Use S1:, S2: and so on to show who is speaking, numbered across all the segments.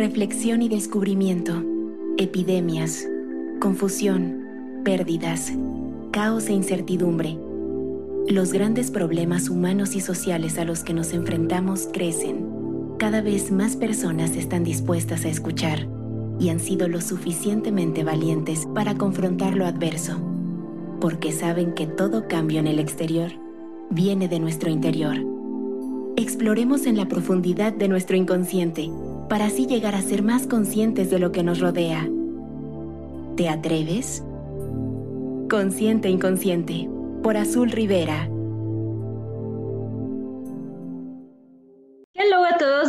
S1: Reflexión y descubrimiento. Epidemias. Confusión. Pérdidas. Caos e incertidumbre. Los grandes problemas humanos y sociales a los que nos enfrentamos crecen. Cada vez más personas están dispuestas a escuchar y han sido lo suficientemente valientes para confrontar lo adverso, porque saben que todo cambio en el exterior viene de nuestro interior. Exploremos en la profundidad de nuestro inconsciente para así llegar a ser más conscientes de lo que nos rodea. ¿Te atreves? Consciente Inconsciente, por Azul Rivera.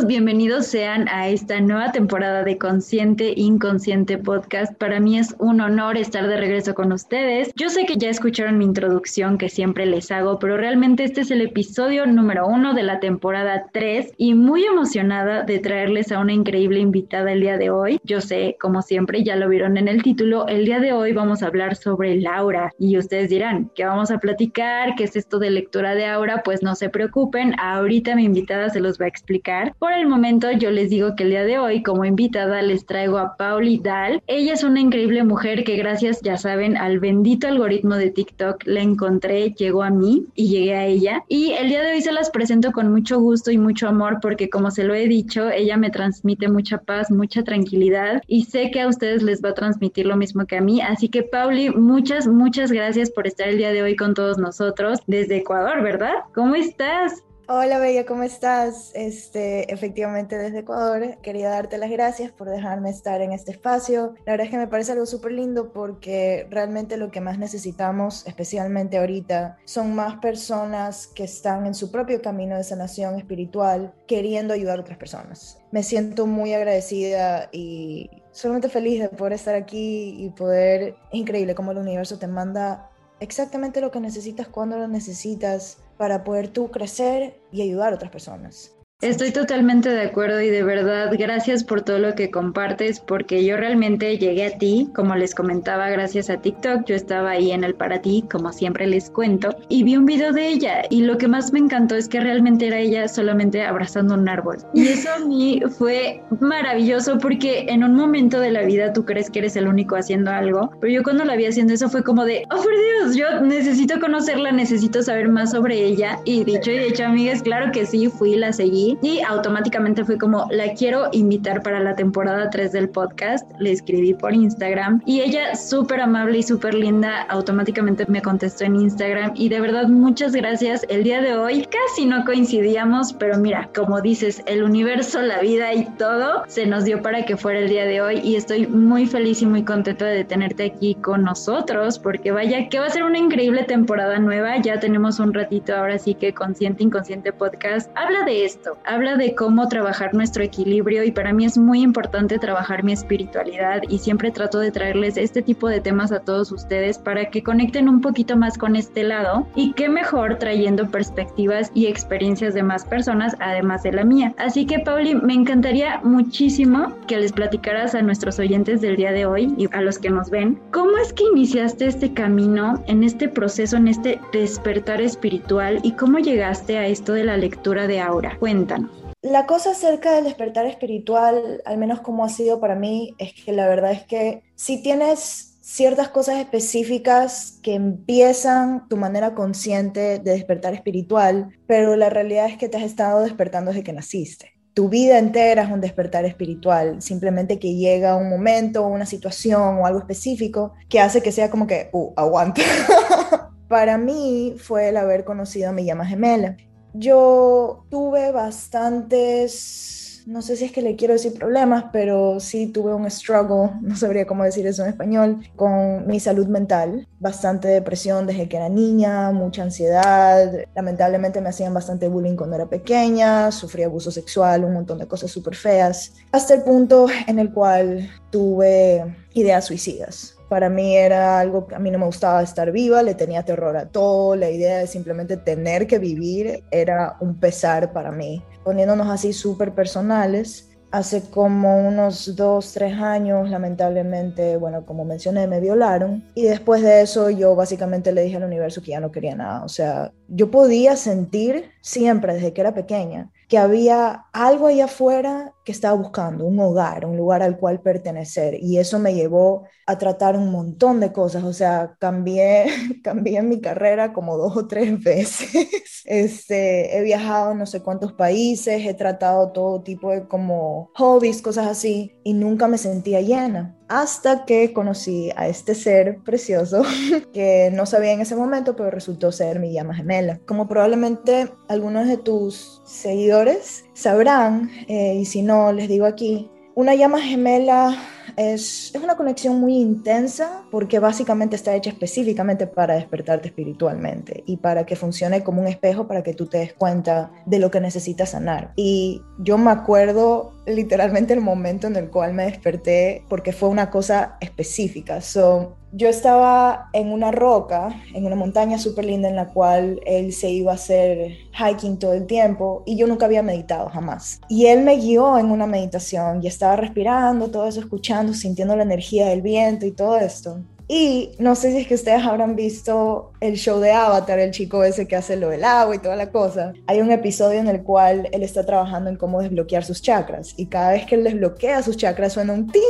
S2: Bienvenidos sean a esta nueva temporada de Consciente Inconsciente Podcast. Para mí es un honor estar de regreso con ustedes. Yo sé que ya escucharon mi introducción que siempre les hago, pero realmente este es el episodio número uno de la temporada 3 y muy emocionada de traerles a una increíble invitada el día de hoy. Yo sé, como siempre, ya lo vieron en el título, el día de hoy vamos a hablar sobre Laura y ustedes dirán, ¿qué vamos a platicar? ¿Qué es esto de lectura de aura? Pues no se preocupen, ahorita mi invitada se los va a explicar. El momento yo les digo que el día de hoy como invitada les traigo a Pauli Dal. Ella es una increíble mujer que gracias, ya saben, al bendito algoritmo de TikTok la encontré, llegó a mí y llegué a ella. Y el día de hoy se las presento con mucho gusto y mucho amor porque como se lo he dicho, ella me transmite mucha paz, mucha tranquilidad y sé que a ustedes les va a transmitir lo mismo que a mí. Así que Pauli, muchas, muchas gracias por estar el día de hoy con todos nosotros desde Ecuador, ¿verdad? ¿Cómo estás?
S3: Hola Bella, ¿cómo estás? Este, efectivamente desde Ecuador. Quería darte las gracias por dejarme estar en este espacio. La verdad es que me parece algo súper lindo porque realmente lo que más necesitamos, especialmente ahorita, son más personas que están en su propio camino de sanación espiritual, queriendo ayudar a otras personas. Me siento muy agradecida y solamente feliz de poder estar aquí y poder... Es increíble cómo el universo te manda exactamente lo que necesitas cuando lo necesitas para poder tú crecer y ayudar a otras personas.
S2: Estoy totalmente de acuerdo y de verdad gracias por todo lo que compartes porque yo realmente llegué a ti, como les comentaba, gracias a TikTok, yo estaba ahí en el para ti, como siempre les cuento, y vi un video de ella y lo que más me encantó es que realmente era ella solamente abrazando un árbol. Y eso a mí fue maravilloso porque en un momento de la vida tú crees que eres el único haciendo algo, pero yo cuando la vi haciendo eso fue como de, oh por Dios, yo necesito conocerla, necesito saber más sobre ella y dicho y hecho amigas, claro que sí, fui, la seguí y automáticamente fue como, la quiero invitar para la temporada 3 del podcast, le escribí por Instagram y ella súper amable y súper linda, automáticamente me contestó en Instagram. Y de verdad muchas gracias. El día de hoy casi no coincidíamos, pero mira, como dices, el universo, la vida y todo se nos dio para que fuera el día de hoy. Y estoy muy feliz y muy contenta de tenerte aquí con nosotros porque vaya que va a ser una increíble temporada nueva, ya tenemos un ratito ahora sí que Consciente Inconsciente Podcast habla de esto, habla de cómo trabajar nuestro equilibrio y para mí es muy importante trabajar mi espiritualidad y siempre trato de traerles este tipo de temas a todos ustedes para que conecten un poquito más con este lado y qué mejor trayendo perspectivas y experiencias de más personas además de la mía. Así que Pauli, me encantaría muchísimo que les platicaras a nuestros oyentes del día de hoy y a los que nos ven, ¿cómo es que iniciaste este camino en este proceso, en este despertar espiritual y cómo llegaste a esto de la lectura de aura?
S3: La cosa acerca del despertar espiritual, al menos como ha sido para mí, es que la verdad es que si tienes ciertas cosas específicas que empiezan tu manera consciente de despertar espiritual, pero la realidad es que te has estado despertando desde que naciste. Tu vida entera es un despertar espiritual, simplemente que llega un momento, una situación o algo específico que hace que sea como que, uh, aguanta. Para mí fue el haber conocido a mi llama gemela. Yo tuve bastantes, no sé si es que le quiero decir problemas, pero sí tuve un struggle, no sabría cómo decir eso en español, con mi salud mental. Bastante depresión desde que era niña, mucha ansiedad. Lamentablemente me hacían bastante bullying cuando era pequeña, sufrí abuso sexual, un montón de cosas súper feas, hasta el punto en el cual tuve ideas suicidas para mí era algo que a mí no me gustaba estar viva, le tenía terror a todo, la idea de simplemente tener que vivir era un pesar para mí. Poniéndonos así súper personales, hace como unos dos, tres años, lamentablemente, bueno, como mencioné, me violaron. Y después de eso yo básicamente le dije al universo que ya no quería nada. O sea, yo podía sentir siempre, desde que era pequeña, que había algo allá afuera que estaba buscando, un hogar, un lugar al cual pertenecer. Y eso me llevó a tratar un montón de cosas. O sea, cambié, cambié mi carrera como dos o tres veces. Este, he viajado no sé cuántos países, he tratado todo tipo de como hobbies, cosas así, y nunca me sentía llena hasta que conocí a este ser precioso que no sabía en ese momento, pero resultó ser mi llama gemela. Como probablemente algunos de tus seguidores sabrán, eh, y si no, les digo aquí, una llama gemela es, es, una conexión muy intensa porque básicamente está hecha específicamente para despertarte espiritualmente y para que funcione como un espejo para que tú te des cuenta de lo que necesitas sanar. Y yo me acuerdo literalmente el momento en el cual me desperté porque fue una cosa específica. Yo estaba en una roca, en una montaña súper linda en la cual él se iba a hacer hiking todo el tiempo y yo nunca había meditado jamás. Y él me guió en una meditación y estaba respirando, todo eso, escuchando, sintiendo la energía del viento y todo esto. Y no sé si es que ustedes habrán visto el show de Avatar, el chico ese que hace lo del agua y toda la cosa. Hay un episodio en el cual él está trabajando en cómo desbloquear sus chakras y cada vez que él desbloquea sus chakras suena un ting.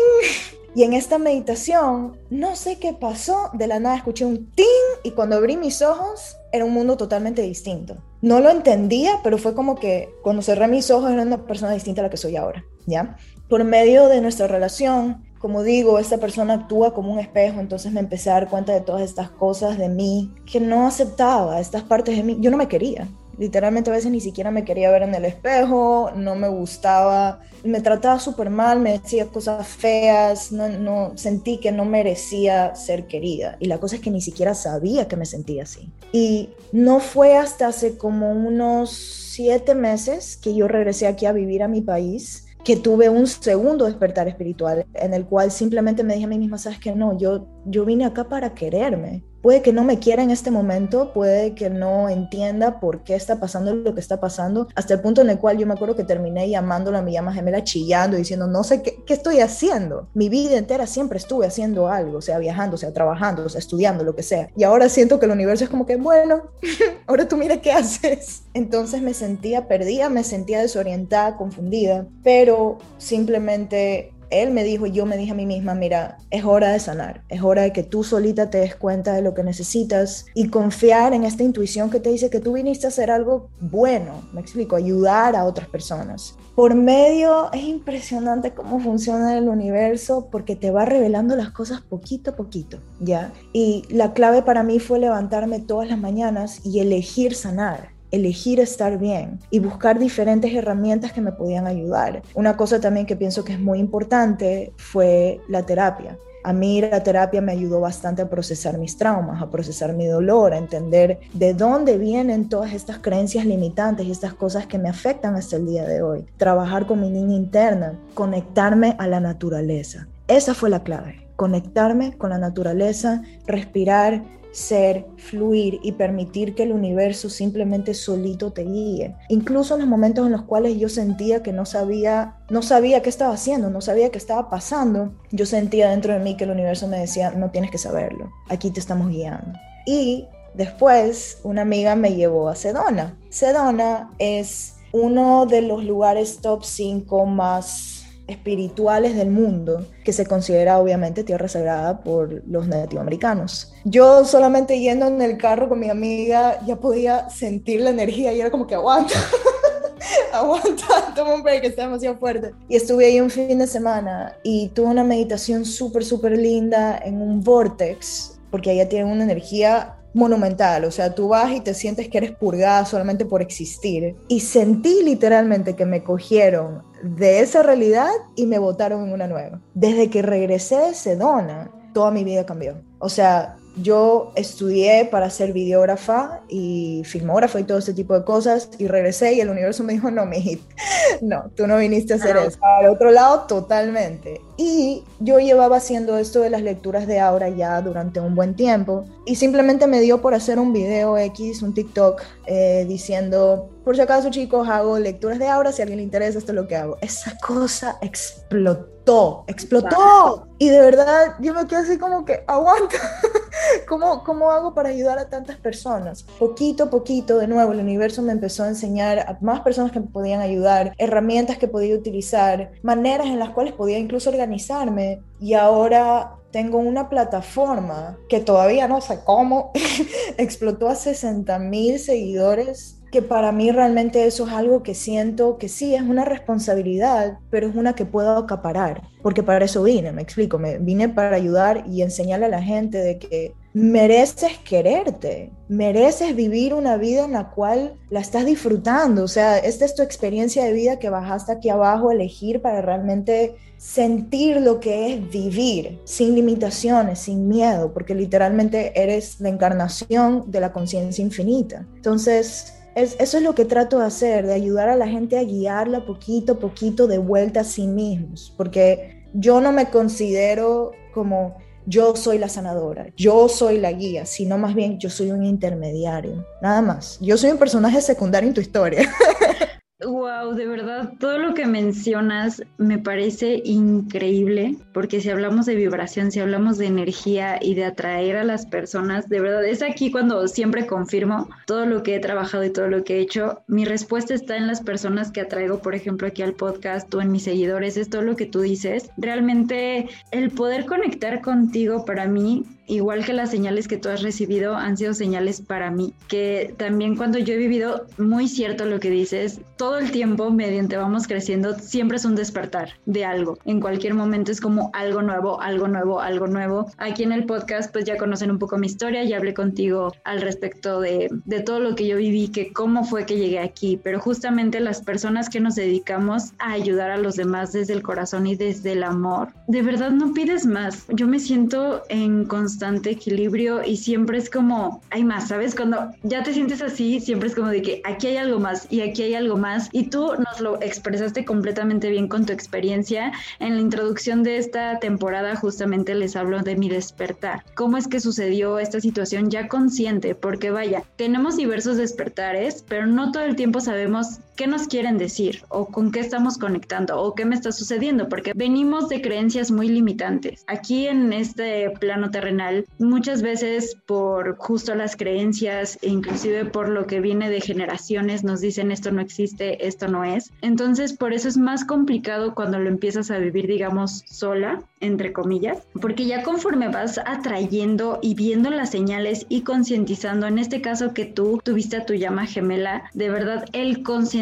S3: Y en esta meditación, no sé qué pasó, de la nada escuché un ting y cuando abrí mis ojos era un mundo totalmente distinto. No lo entendía, pero fue como que cuando cerré mis ojos era una persona distinta a la que soy ahora, ¿ya? Por medio de nuestra relación, como digo, esta persona actúa como un espejo, entonces me empecé a dar cuenta de todas estas cosas de mí que no aceptaba, estas partes de mí. Yo no me quería. Literalmente a veces ni siquiera me quería ver en el espejo, no me gustaba, me trataba súper mal, me decía cosas feas, no, no, sentí que no merecía ser querida. Y la cosa es que ni siquiera sabía que me sentía así. Y no fue hasta hace como unos siete meses que yo regresé aquí a vivir a mi país que tuve un segundo despertar espiritual en el cual simplemente me dije a mí misma, sabes que no, yo, yo vine acá para quererme, Puede que no me quiera en este momento, puede que no entienda por qué está pasando lo que está pasando, hasta el punto en el cual yo me acuerdo que terminé llamándola a mi llama gemela chillando, diciendo, no sé qué, qué estoy haciendo. Mi vida entera siempre estuve haciendo algo, sea, viajando, sea, trabajando, sea, estudiando, lo que sea. Y ahora siento que el universo es como que, bueno, ahora tú mira qué haces. Entonces me sentía perdida, me sentía desorientada, confundida, pero simplemente él me dijo yo me dije a mí misma, mira, es hora de sanar, es hora de que tú solita te des cuenta de lo que necesitas y confiar en esta intuición que te dice que tú viniste a hacer algo bueno, me explico, ayudar a otras personas. Por medio, es impresionante cómo funciona el universo porque te va revelando las cosas poquito a poquito, ¿ya? Y la clave para mí fue levantarme todas las mañanas y elegir sanar elegir estar bien y buscar diferentes herramientas que me podían ayudar. Una cosa también que pienso que es muy importante fue la terapia. A mí la terapia me ayudó bastante a procesar mis traumas, a procesar mi dolor, a entender de dónde vienen todas estas creencias limitantes y estas cosas que me afectan hasta el día de hoy. Trabajar con mi niña interna, conectarme a la naturaleza. Esa fue la clave, conectarme con la naturaleza, respirar, ser, fluir y permitir que el universo simplemente solito te guíe. Incluso en los momentos en los cuales yo sentía que no sabía, no sabía qué estaba haciendo, no sabía qué estaba pasando, yo sentía dentro de mí que el universo me decía, no tienes que saberlo, aquí te estamos guiando. Y después una amiga me llevó a Sedona. Sedona es uno de los lugares top 5 más espirituales del mundo, que se considera obviamente tierra sagrada por los latinoamericanos. Yo solamente yendo en el carro con mi amiga ya podía sentir la energía y era como que aguanta. aguanta, toma un break, está demasiado fuerte. Y estuve ahí un fin de semana y tuve una meditación súper, súper linda en un vortex, porque allá tienen una energía monumental, o sea, tú vas y te sientes que eres purgada solamente por existir. Y sentí literalmente que me cogieron de esa realidad y me botaron en una nueva. Desde que regresé de Sedona, toda mi vida cambió. O sea, yo estudié para ser videógrafa y filmógrafa y todo ese tipo de cosas y regresé y el universo me dijo, no, mi no, tú no viniste a hacer eso. Al otro lado, totalmente. Y yo llevaba haciendo esto de las lecturas de Aura ya durante un buen tiempo y simplemente me dio por hacer un video X, un TikTok, eh, diciendo, por si acaso chicos, hago lecturas de Aura, si a alguien le interesa, esto es lo que hago. Esa cosa explotó, explotó. Y de verdad yo me quedé así como que, aguanta, ¿Cómo, ¿Cómo hago para ayudar a tantas personas? Poquito a poquito, de nuevo, el universo me empezó a enseñar a más personas que me podían ayudar, herramientas que podía utilizar, maneras en las cuales podía incluso organizarme. Y ahora tengo una plataforma que todavía no sé cómo explotó a 60 mil seguidores que para mí realmente eso es algo que siento que sí es una responsabilidad, pero es una que puedo acaparar, porque para eso vine, me explico, me vine para ayudar y enseñarle a la gente de que mereces quererte, mereces vivir una vida en la cual la estás disfrutando, o sea, esta es tu experiencia de vida que bajaste aquí abajo elegir para realmente sentir lo que es vivir sin limitaciones, sin miedo, porque literalmente eres la encarnación de la conciencia infinita. Entonces, eso es lo que trato de hacer, de ayudar a la gente a guiarla poquito a poquito de vuelta a sí mismos, porque yo no me considero como yo soy la sanadora, yo soy la guía, sino más bien yo soy un intermediario, nada más. Yo soy un personaje secundario en tu historia.
S2: Wow, de verdad, todo lo que mencionas me parece increíble, porque si hablamos de vibración, si hablamos de energía y de atraer a las personas, de verdad, es aquí cuando siempre confirmo todo lo que he trabajado y todo lo que he hecho. Mi respuesta está en las personas que atraigo, por ejemplo, aquí al podcast o en mis seguidores, es todo lo que tú dices. Realmente el poder conectar contigo para mí igual que las señales que tú has recibido han sido señales para mí, que también cuando yo he vivido, muy cierto lo que dices, todo el tiempo, mediante vamos creciendo, siempre es un despertar de algo. En cualquier momento es como algo nuevo, algo nuevo, algo nuevo. Aquí en el podcast pues ya conocen un poco mi historia, ya hablé contigo al respecto de, de todo lo que yo viví, que cómo fue que llegué aquí, pero justamente las personas que nos dedicamos a ayudar a los demás desde el corazón y desde el amor, de verdad no pides más. Yo me siento en constante equilibrio y siempre es como, hay más, ¿sabes? Cuando ya te sientes así, siempre es como de que aquí hay algo más y aquí hay algo más y tú nos lo expresaste completamente bien con tu experiencia. En la introducción de esta temporada justamente les hablo de mi despertar. ¿Cómo es que sucedió esta situación ya consciente? Porque vaya, tenemos diversos despertares, pero no todo el tiempo sabemos qué nos quieren decir o con qué estamos conectando o qué me está sucediendo, porque venimos de creencias muy limitantes. Aquí en este plano terrenal muchas veces por justo las creencias e inclusive por lo que viene de generaciones nos dicen esto no existe, esto no es. Entonces por eso es más complicado cuando lo empiezas a vivir digamos sola, entre comillas, porque ya conforme vas atrayendo y viendo las señales y concientizando, en este caso que tú tuviste a tu llama gemela, de verdad el concientizar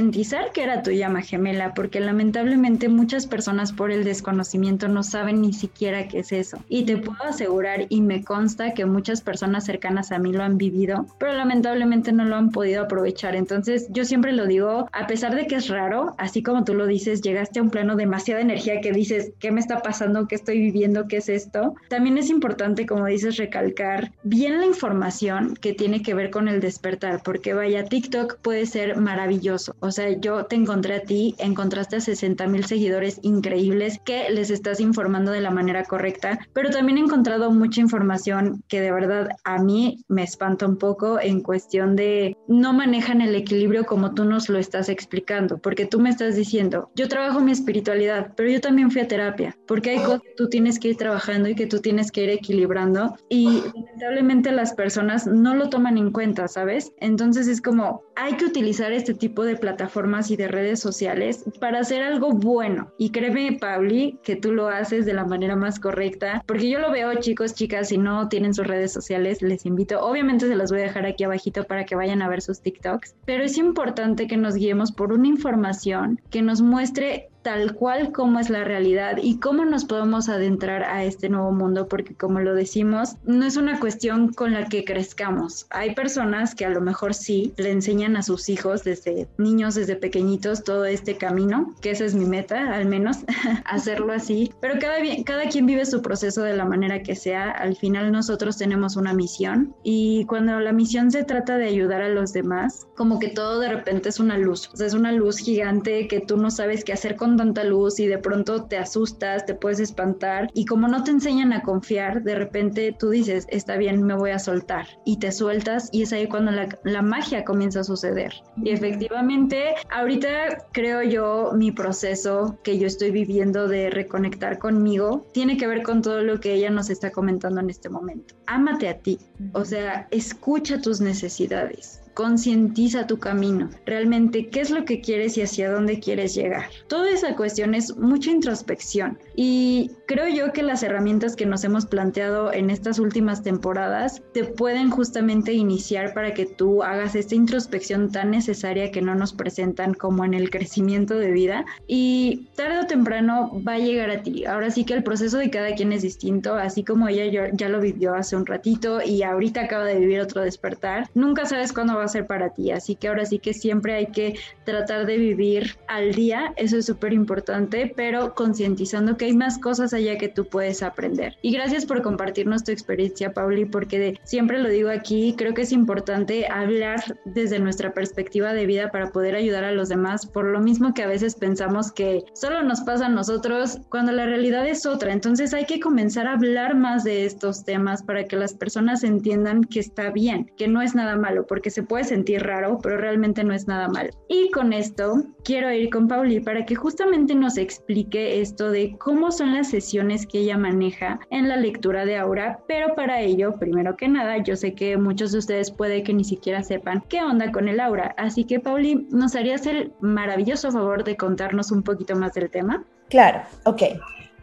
S2: que era tu llama gemela, porque lamentablemente muchas personas por el desconocimiento no saben ni siquiera qué es eso. Y te puedo asegurar y me consta que muchas personas cercanas a mí lo han vivido, pero lamentablemente no lo han podido aprovechar. Entonces yo siempre lo digo, a pesar de que es raro, así como tú lo dices, llegaste a un plano demasiada energía que dices, ¿qué me está pasando? ¿Qué estoy viviendo? ¿Qué es esto? También es importante, como dices, recalcar bien la información que tiene que ver con el despertar, porque vaya, TikTok puede ser maravilloso. O sea, yo te encontré a ti, encontraste a 60 mil seguidores increíbles que les estás informando de la manera correcta, pero también he encontrado mucha información que de verdad a mí me espanta un poco en cuestión de no manejan el equilibrio como tú nos lo estás explicando, porque tú me estás diciendo, yo trabajo mi espiritualidad, pero yo también fui a terapia, porque hay cosas que tú tienes que ir trabajando y que tú tienes que ir equilibrando y lamentablemente las personas no lo toman en cuenta, ¿sabes? Entonces es como, hay que utilizar este tipo de plataformas y de redes sociales para hacer algo bueno. Y créeme, Pauli, que tú lo haces de la manera más correcta, porque yo lo veo, chicos, chicas, si no tienen sus redes sociales, les invito. Obviamente se las voy a dejar aquí abajito para que vayan a ver sus TikToks, pero es importante que nos guiemos por una información que nos muestre tal cual como es la realidad y cómo nos podemos adentrar a este nuevo mundo, porque como lo decimos, no es una cuestión con la que crezcamos. Hay personas que a lo mejor sí le enseñan a sus hijos desde niños, desde pequeñitos, todo este camino, que esa es mi meta, al menos, hacerlo así, pero cada, cada quien vive su proceso de la manera que sea, al final nosotros tenemos una misión y cuando la misión se trata de ayudar a los demás, como que todo de repente es una luz, es una luz gigante que tú no sabes qué hacer con con tanta luz y de pronto te asustas, te puedes espantar y como no te enseñan a confiar, de repente tú dices, está bien, me voy a soltar y te sueltas y es ahí cuando la, la magia comienza a suceder. Y efectivamente, ahorita creo yo mi proceso que yo estoy viviendo de reconectar conmigo tiene que ver con todo lo que ella nos está comentando en este momento. Ámate a ti, o sea, escucha tus necesidades concientiza tu camino, realmente qué es lo que quieres y hacia dónde quieres llegar. Toda esa cuestión es mucha introspección y creo yo que las herramientas que nos hemos planteado en estas últimas temporadas te pueden justamente iniciar para que tú hagas esta introspección tan necesaria que no nos presentan como en el crecimiento de vida y tarde o temprano va a llegar a ti. Ahora sí que el proceso de cada quien es distinto, así como ella ya lo vivió hace un ratito y ahorita acaba de vivir otro despertar. Nunca sabes cuándo va a ser para ti. Así que ahora sí que siempre hay que tratar de vivir al día, eso es súper importante, pero concientizando que hay más cosas allá que tú puedes aprender. Y gracias por compartirnos tu experiencia, Pauli, porque siempre lo digo aquí, creo que es importante hablar desde nuestra perspectiva de vida para poder ayudar a los demás, por lo mismo que a veces pensamos que solo nos pasa a nosotros cuando la realidad es otra. Entonces hay que comenzar a hablar más de estos temas para que las personas entiendan que está bien, que no es nada malo, porque se puede sentir raro, pero realmente no es nada mal. Y con esto quiero ir con Pauli para que justamente nos explique esto de cómo son las sesiones que ella maneja en la lectura de aura, pero para ello, primero que nada, yo sé que muchos de ustedes puede que ni siquiera sepan qué onda con el aura, así que Pauli, ¿nos harías el maravilloso favor de contarnos un poquito más del tema?
S3: Claro, ok.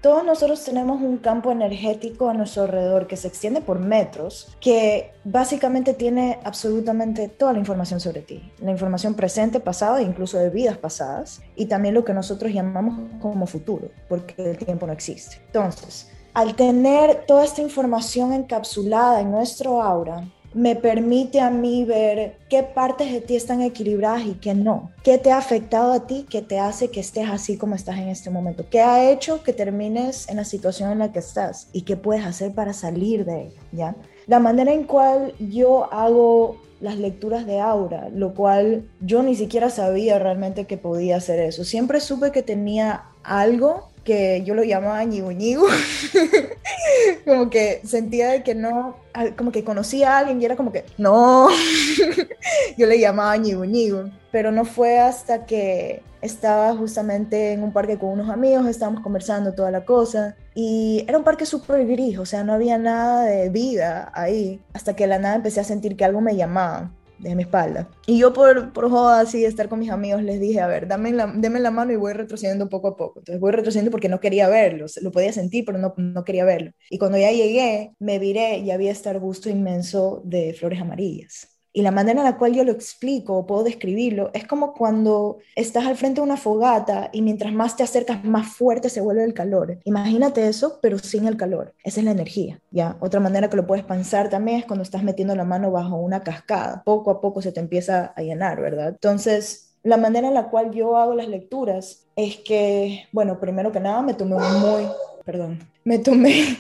S3: Todos nosotros tenemos un campo energético a nuestro alrededor que se extiende por metros, que básicamente tiene absolutamente toda la información sobre ti. La información presente, pasada, incluso de vidas pasadas, y también lo que nosotros llamamos como futuro, porque el tiempo no existe. Entonces, al tener toda esta información encapsulada en nuestro aura, me permite a mí ver qué partes de ti están equilibradas y qué no. ¿Qué te ha afectado a ti que te hace que estés así como estás en este momento? ¿Qué ha hecho que termines en la situación en la que estás? ¿Y qué puedes hacer para salir de ella? ¿Ya? La manera en cual yo hago las lecturas de aura, lo cual yo ni siquiera sabía realmente que podía hacer eso. Siempre supe que tenía algo que yo lo llamaba ñigo ñigo, como que sentía de que no, como que conocía a alguien y era como que, no, yo le llamaba ñigo ñigo, pero no fue hasta que estaba justamente en un parque con unos amigos, estábamos conversando toda la cosa, y era un parque súper gris, o sea, no había nada de vida ahí, hasta que de la nada empecé a sentir que algo me llamaba de mi espalda. Y yo por, por joda así, estar con mis amigos, les dije, a ver, dame la, la mano y voy retrocediendo poco a poco. Entonces voy retrocediendo porque no quería verlo, lo podía sentir, pero no, no quería verlo. Y cuando ya llegué, me viré y había este arbusto inmenso de flores amarillas. Y la manera en la cual yo lo explico o puedo describirlo es como cuando estás al frente de una fogata y mientras más te acercas, más fuerte se vuelve el calor. Imagínate eso, pero sin el calor. Esa es la energía. ¿ya? Otra manera que lo puedes pensar también es cuando estás metiendo la mano bajo una cascada. Poco a poco se te empieza a llenar, ¿verdad? Entonces, la manera en la cual yo hago las lecturas es que, bueno, primero que nada me tomé muy, perdón, me tomé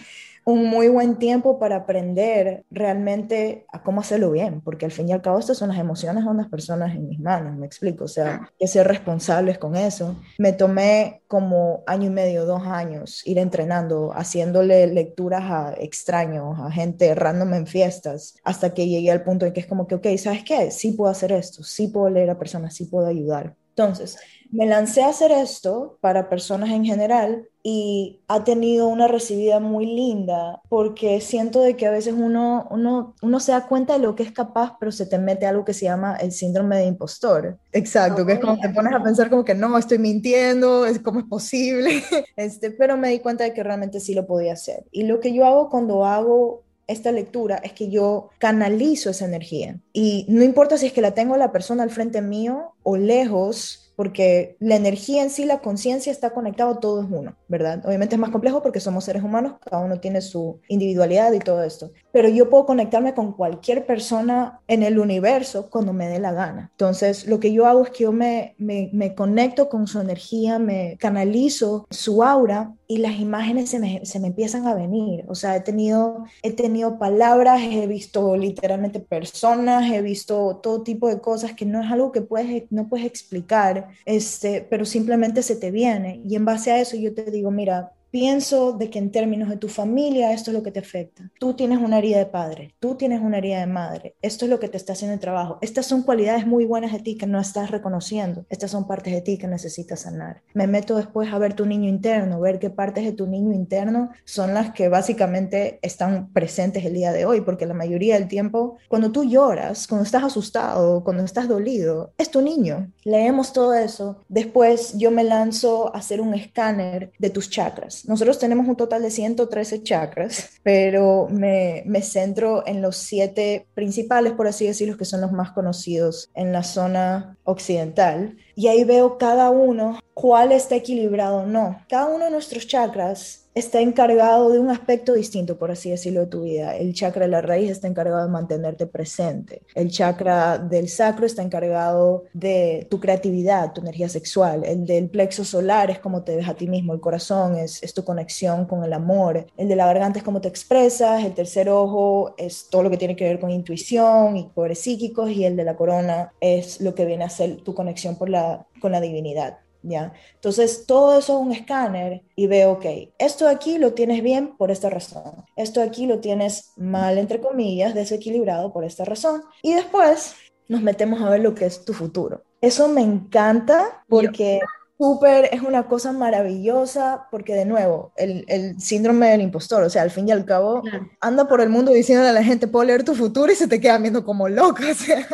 S3: un muy buen tiempo para aprender realmente a cómo hacerlo bien, porque al fin y al cabo estas son las emociones de unas personas en mis manos, me explico, o sea, que ser responsables con eso. Me tomé como año y medio, dos años ir entrenando, haciéndole lecturas a extraños, a gente random en fiestas, hasta que llegué al punto en que es como que, ok, ¿sabes qué? Sí puedo hacer esto, sí puedo leer a personas, sí puedo ayudar. Entonces, me lancé a hacer esto para personas en general y ha tenido una recibida muy linda porque siento de que a veces uno, uno, uno se da cuenta de lo que es capaz, pero se te mete algo que se llama el síndrome de impostor. Exacto, que es como te pones a pensar como que no, estoy mintiendo, es como es posible, este, pero me di cuenta de que realmente sí lo podía hacer. Y lo que yo hago cuando hago esta lectura es que yo canalizo esa energía y no importa si es que la tengo la persona al frente mío o lejos, porque la energía en sí, la conciencia está conectado, todo es uno. ¿Verdad? Obviamente es más complejo porque somos seres humanos, cada uno tiene su individualidad y todo esto, pero yo puedo conectarme con cualquier persona en el universo cuando me dé la gana. Entonces, lo que yo hago es que yo me, me, conecto con su energía, me canalizo su aura y las imágenes se me, se me, empiezan a venir. O sea, he tenido, he tenido palabras, he visto literalmente personas, he visto todo tipo de cosas que no es algo que puedes, no puedes explicar, este, pero simplemente se te viene. Y en base a eso yo te digo, mira, pienso de que en términos de tu familia esto es lo que te afecta. Tú tienes una herida de padre, tú tienes una herida de madre, esto es lo que te está haciendo el trabajo. Estas son cualidades muy buenas de ti que no estás reconociendo, estas son partes de ti que necesitas sanar. Me meto después a ver tu niño interno, ver qué partes de tu niño interno son las que básicamente están presentes el día de hoy, porque la mayoría del tiempo, cuando tú lloras, cuando estás asustado, cuando estás dolido, es tu niño. Leemos todo eso. Después yo me lanzo a hacer un escáner de tus chakras nosotros tenemos un total de 113 chakras, pero me, me centro en los siete principales, por así decirlo, que son los más conocidos en la zona occidental. Y ahí veo cada uno cuál está equilibrado o no. Cada uno de nuestros chakras está encargado de un aspecto distinto, por así decirlo, de tu vida. El chakra de la raíz está encargado de mantenerte presente. El chakra del sacro está encargado de tu creatividad, tu energía sexual. El del plexo solar es cómo te ves a ti mismo. El corazón es, es tu conexión con el amor. El de la garganta es cómo te expresas. El tercer ojo es todo lo que tiene que ver con intuición y poderes psíquicos. Y el de la corona es lo que viene a ser tu conexión por la, con la divinidad. ¿ya? Entonces, todo eso es un escáner y veo, ok, esto aquí lo tienes bien por esta razón, esto aquí lo tienes mal, entre comillas, desequilibrado por esta razón. Y después nos metemos a ver lo que es tu futuro. Eso me encanta porque súper, es una cosa maravillosa porque de nuevo, el, el, síndrome del impostor, o sea, al fin y al cabo, anda por el mundo diciéndole a la gente, puedo leer tu futuro y se te queda viendo como loco, o sea,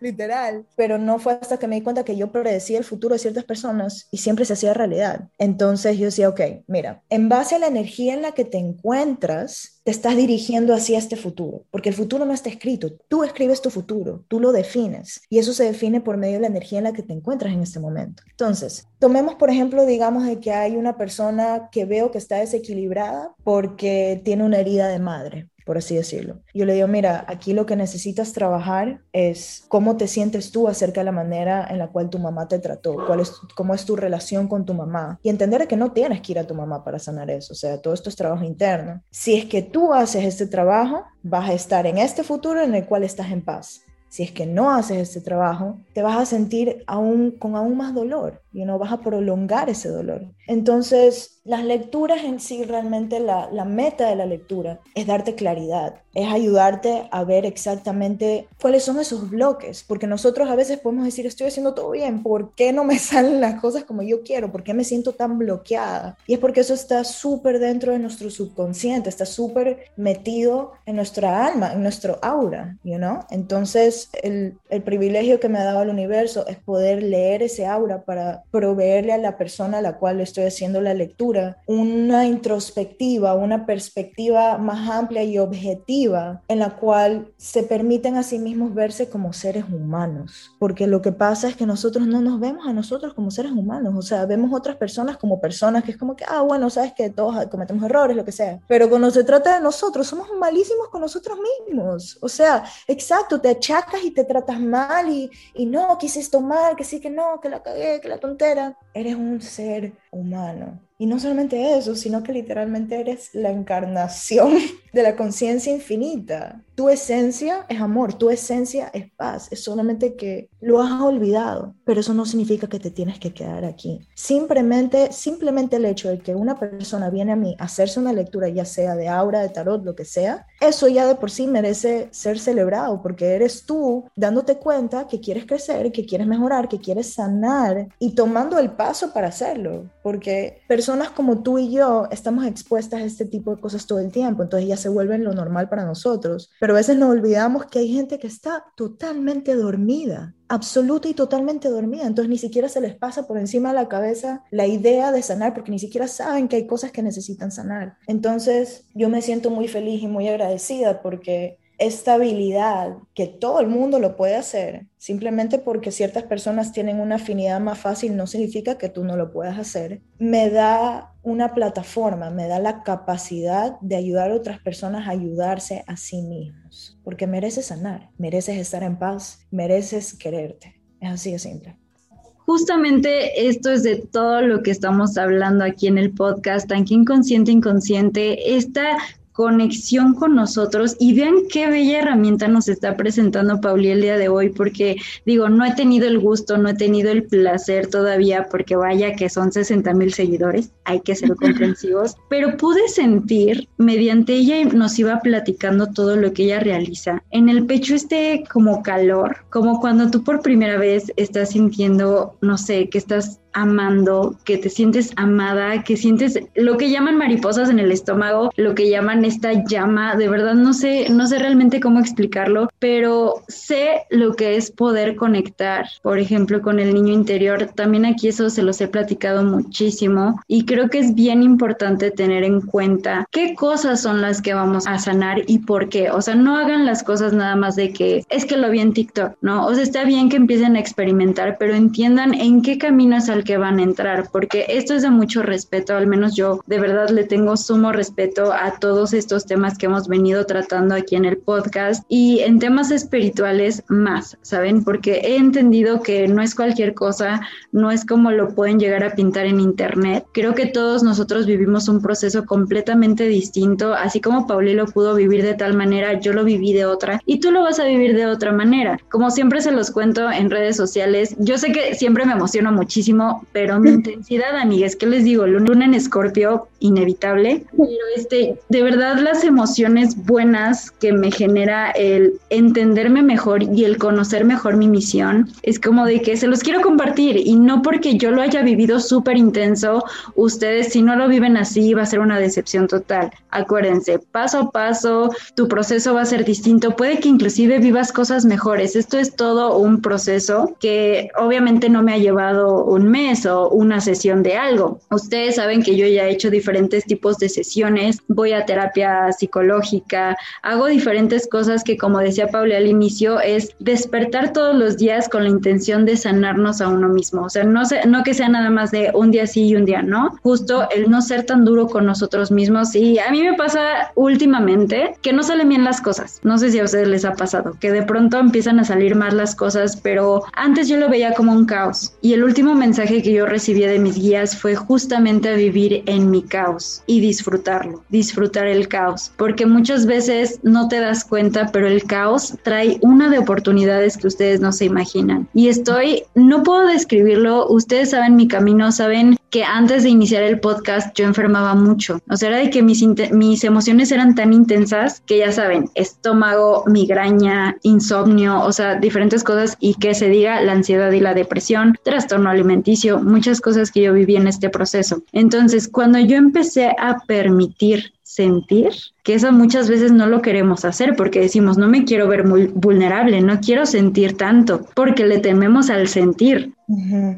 S3: literal. Pero no fue hasta que me di cuenta que yo predecía el futuro de ciertas personas y siempre se hacía realidad. Entonces yo decía, ok, mira, en base a la energía en la que te encuentras, te estás dirigiendo hacia este futuro, porque el futuro no está escrito, tú escribes tu futuro, tú lo defines y eso se define por medio de la energía en la que te encuentras en este momento. Entonces, tomemos por ejemplo, digamos de que hay una persona que veo que está desequilibrada porque tiene una herida de madre por así decirlo. Yo le digo, mira, aquí lo que necesitas trabajar es cómo te sientes tú acerca de la manera en la cual tu mamá te trató, cómo es tu relación con tu mamá y entender que no tienes que ir a tu mamá para sanar eso, o sea, todo esto es trabajo interno. Si es que tú haces este trabajo, vas a estar en este futuro en el cual estás en paz. Si es que no haces este trabajo, te vas a sentir aún con aún más dolor y no vas a prolongar ese dolor. Entonces, las lecturas en sí, realmente la, la, meta de la lectura es darte claridad, es ayudarte a ver exactamente cuáles son esos bloques, porque nosotros a veces podemos decir, estoy haciendo todo bien, ¿por qué no me salen las cosas como yo quiero? ¿Por qué me siento tan bloqueada? Y es porque eso está súper dentro de nuestro subconsciente, está súper metido en nuestra alma, en nuestro aura, you? Entonces, el, el privilegio que me ha dado el universo es poder leer ese aura para proveerle a la persona a la cual estoy haciendo la lectura una introspectiva, una perspectiva más amplia y objetiva en la cual se permiten a sí mismos verse como seres humanos. Porque lo que pasa es que nosotros no nos vemos a nosotros como seres humanos, o sea, vemos otras personas como personas que es como que, ah, bueno, sabes que todos cometemos errores, lo que sea. Pero cuando se trata de nosotros, somos malísimos con nosotros mismos. O sea, exacto, te achacas y te tratas mal y, y no, que esto mal, que sí, que no, que la cagué, que la tontera. Eres un ser humano. Y no solamente eso, sino que literalmente eres la encarnación de la conciencia infinita. Tu esencia es amor, tu esencia es paz, es solamente que lo has olvidado, pero eso no significa que te tienes que quedar aquí. Simplemente, simplemente el hecho de que una persona viene a mí a hacerse una lectura, ya sea de aura, de tarot, lo que sea, eso ya de por sí merece ser celebrado, porque eres tú dándote cuenta que quieres crecer, que quieres mejorar, que quieres sanar y tomando el paso para hacerlo, porque personas como tú y yo estamos expuestas a este tipo de cosas todo el tiempo, entonces ya se vuelven lo normal para nosotros, a veces nos olvidamos que hay gente que está totalmente dormida, absoluta y totalmente dormida, entonces ni siquiera se les pasa por encima de la cabeza la idea de sanar, porque ni siquiera saben que hay cosas que necesitan sanar. Entonces yo me siento muy feliz y muy agradecida porque esta habilidad que todo el mundo lo puede hacer, simplemente porque ciertas personas tienen una afinidad más fácil no significa que tú no lo puedas hacer, me da una plataforma, me da la capacidad de ayudar a otras personas a ayudarse a sí mismos, porque mereces sanar, mereces estar en paz, mereces quererte. Es así de simple.
S2: Justamente esto es de todo lo que estamos hablando aquí en el podcast, tan que inconsciente, inconsciente, esta conexión con nosotros y vean qué bella herramienta nos está presentando Pauli el día de hoy, porque digo, no he tenido el gusto, no he tenido el placer todavía, porque vaya que son 60 mil seguidores, hay que ser comprensivos, pero pude sentir, mediante ella nos iba platicando todo lo que ella realiza, en el pecho este como calor, como cuando tú por primera vez estás sintiendo, no sé, que estás amando, que te sientes amada, que sientes lo que llaman mariposas en el estómago, lo que llaman esta llama, de verdad no sé, no sé realmente cómo explicarlo, pero sé lo que es poder conectar, por ejemplo, con el niño interior. También aquí eso se los he platicado muchísimo y creo que es bien importante tener en cuenta qué cosas son las que vamos a sanar y por qué. O sea, no hagan las cosas nada más de que es que lo vi en TikTok, ¿no? O sea, está bien que empiecen a experimentar, pero entiendan en qué camino que van a entrar, porque esto es de mucho respeto, al menos yo de verdad le tengo sumo respeto a todos estos temas que hemos venido tratando aquí en el podcast y en temas espirituales más, ¿saben? Porque he entendido que no es cualquier cosa, no es como lo pueden llegar a pintar en internet. Creo que todos nosotros vivimos un proceso completamente distinto, así como Pauli lo pudo vivir de tal manera, yo lo viví de otra y tú lo vas a vivir de otra manera. Como siempre se los cuento en redes sociales, yo sé que siempre me emociono muchísimo pero mi intensidad, amigas, ¿qué les digo? Luna en Escorpio, inevitable, pero este, de verdad las emociones buenas que me genera el entenderme mejor y el conocer mejor mi misión, es como de que se los quiero compartir y no porque yo lo haya vivido súper intenso, ustedes si no lo viven así va a ser una decepción total. Acuérdense, paso a paso, tu proceso va a ser distinto, puede que inclusive vivas cosas mejores, esto es todo un proceso que obviamente no me ha llevado un mes, o una sesión de algo. Ustedes saben que yo ya he hecho diferentes tipos de sesiones, voy a terapia psicológica, hago diferentes cosas que como decía Paula al inicio es despertar todos los días con la intención de sanarnos a uno mismo. O sea, no, no que sea nada más de un día sí y un día no, justo el no ser tan duro con nosotros mismos. Y a mí me pasa últimamente que no salen bien las cosas. No sé si a ustedes les ha pasado, que de pronto empiezan a salir mal las cosas, pero antes yo lo veía como un caos. Y el último mensaje que yo recibí de mis guías fue justamente a vivir en mi caos y disfrutarlo, disfrutar el caos, porque muchas veces no te das cuenta, pero el caos trae una de oportunidades que ustedes no se imaginan. Y estoy, no puedo describirlo, ustedes saben mi camino, saben que antes de iniciar el podcast yo enfermaba mucho. O sea, era de que mis, mis emociones eran tan intensas que ya saben, estómago, migraña, insomnio, o sea, diferentes cosas y que se diga la ansiedad y la depresión, trastorno alimenticio, muchas cosas que yo viví en este proceso. Entonces, cuando yo empecé a permitir sentir, que eso muchas veces no lo queremos hacer porque decimos, no me quiero ver muy vulnerable, no quiero sentir tanto, porque le tememos al sentir.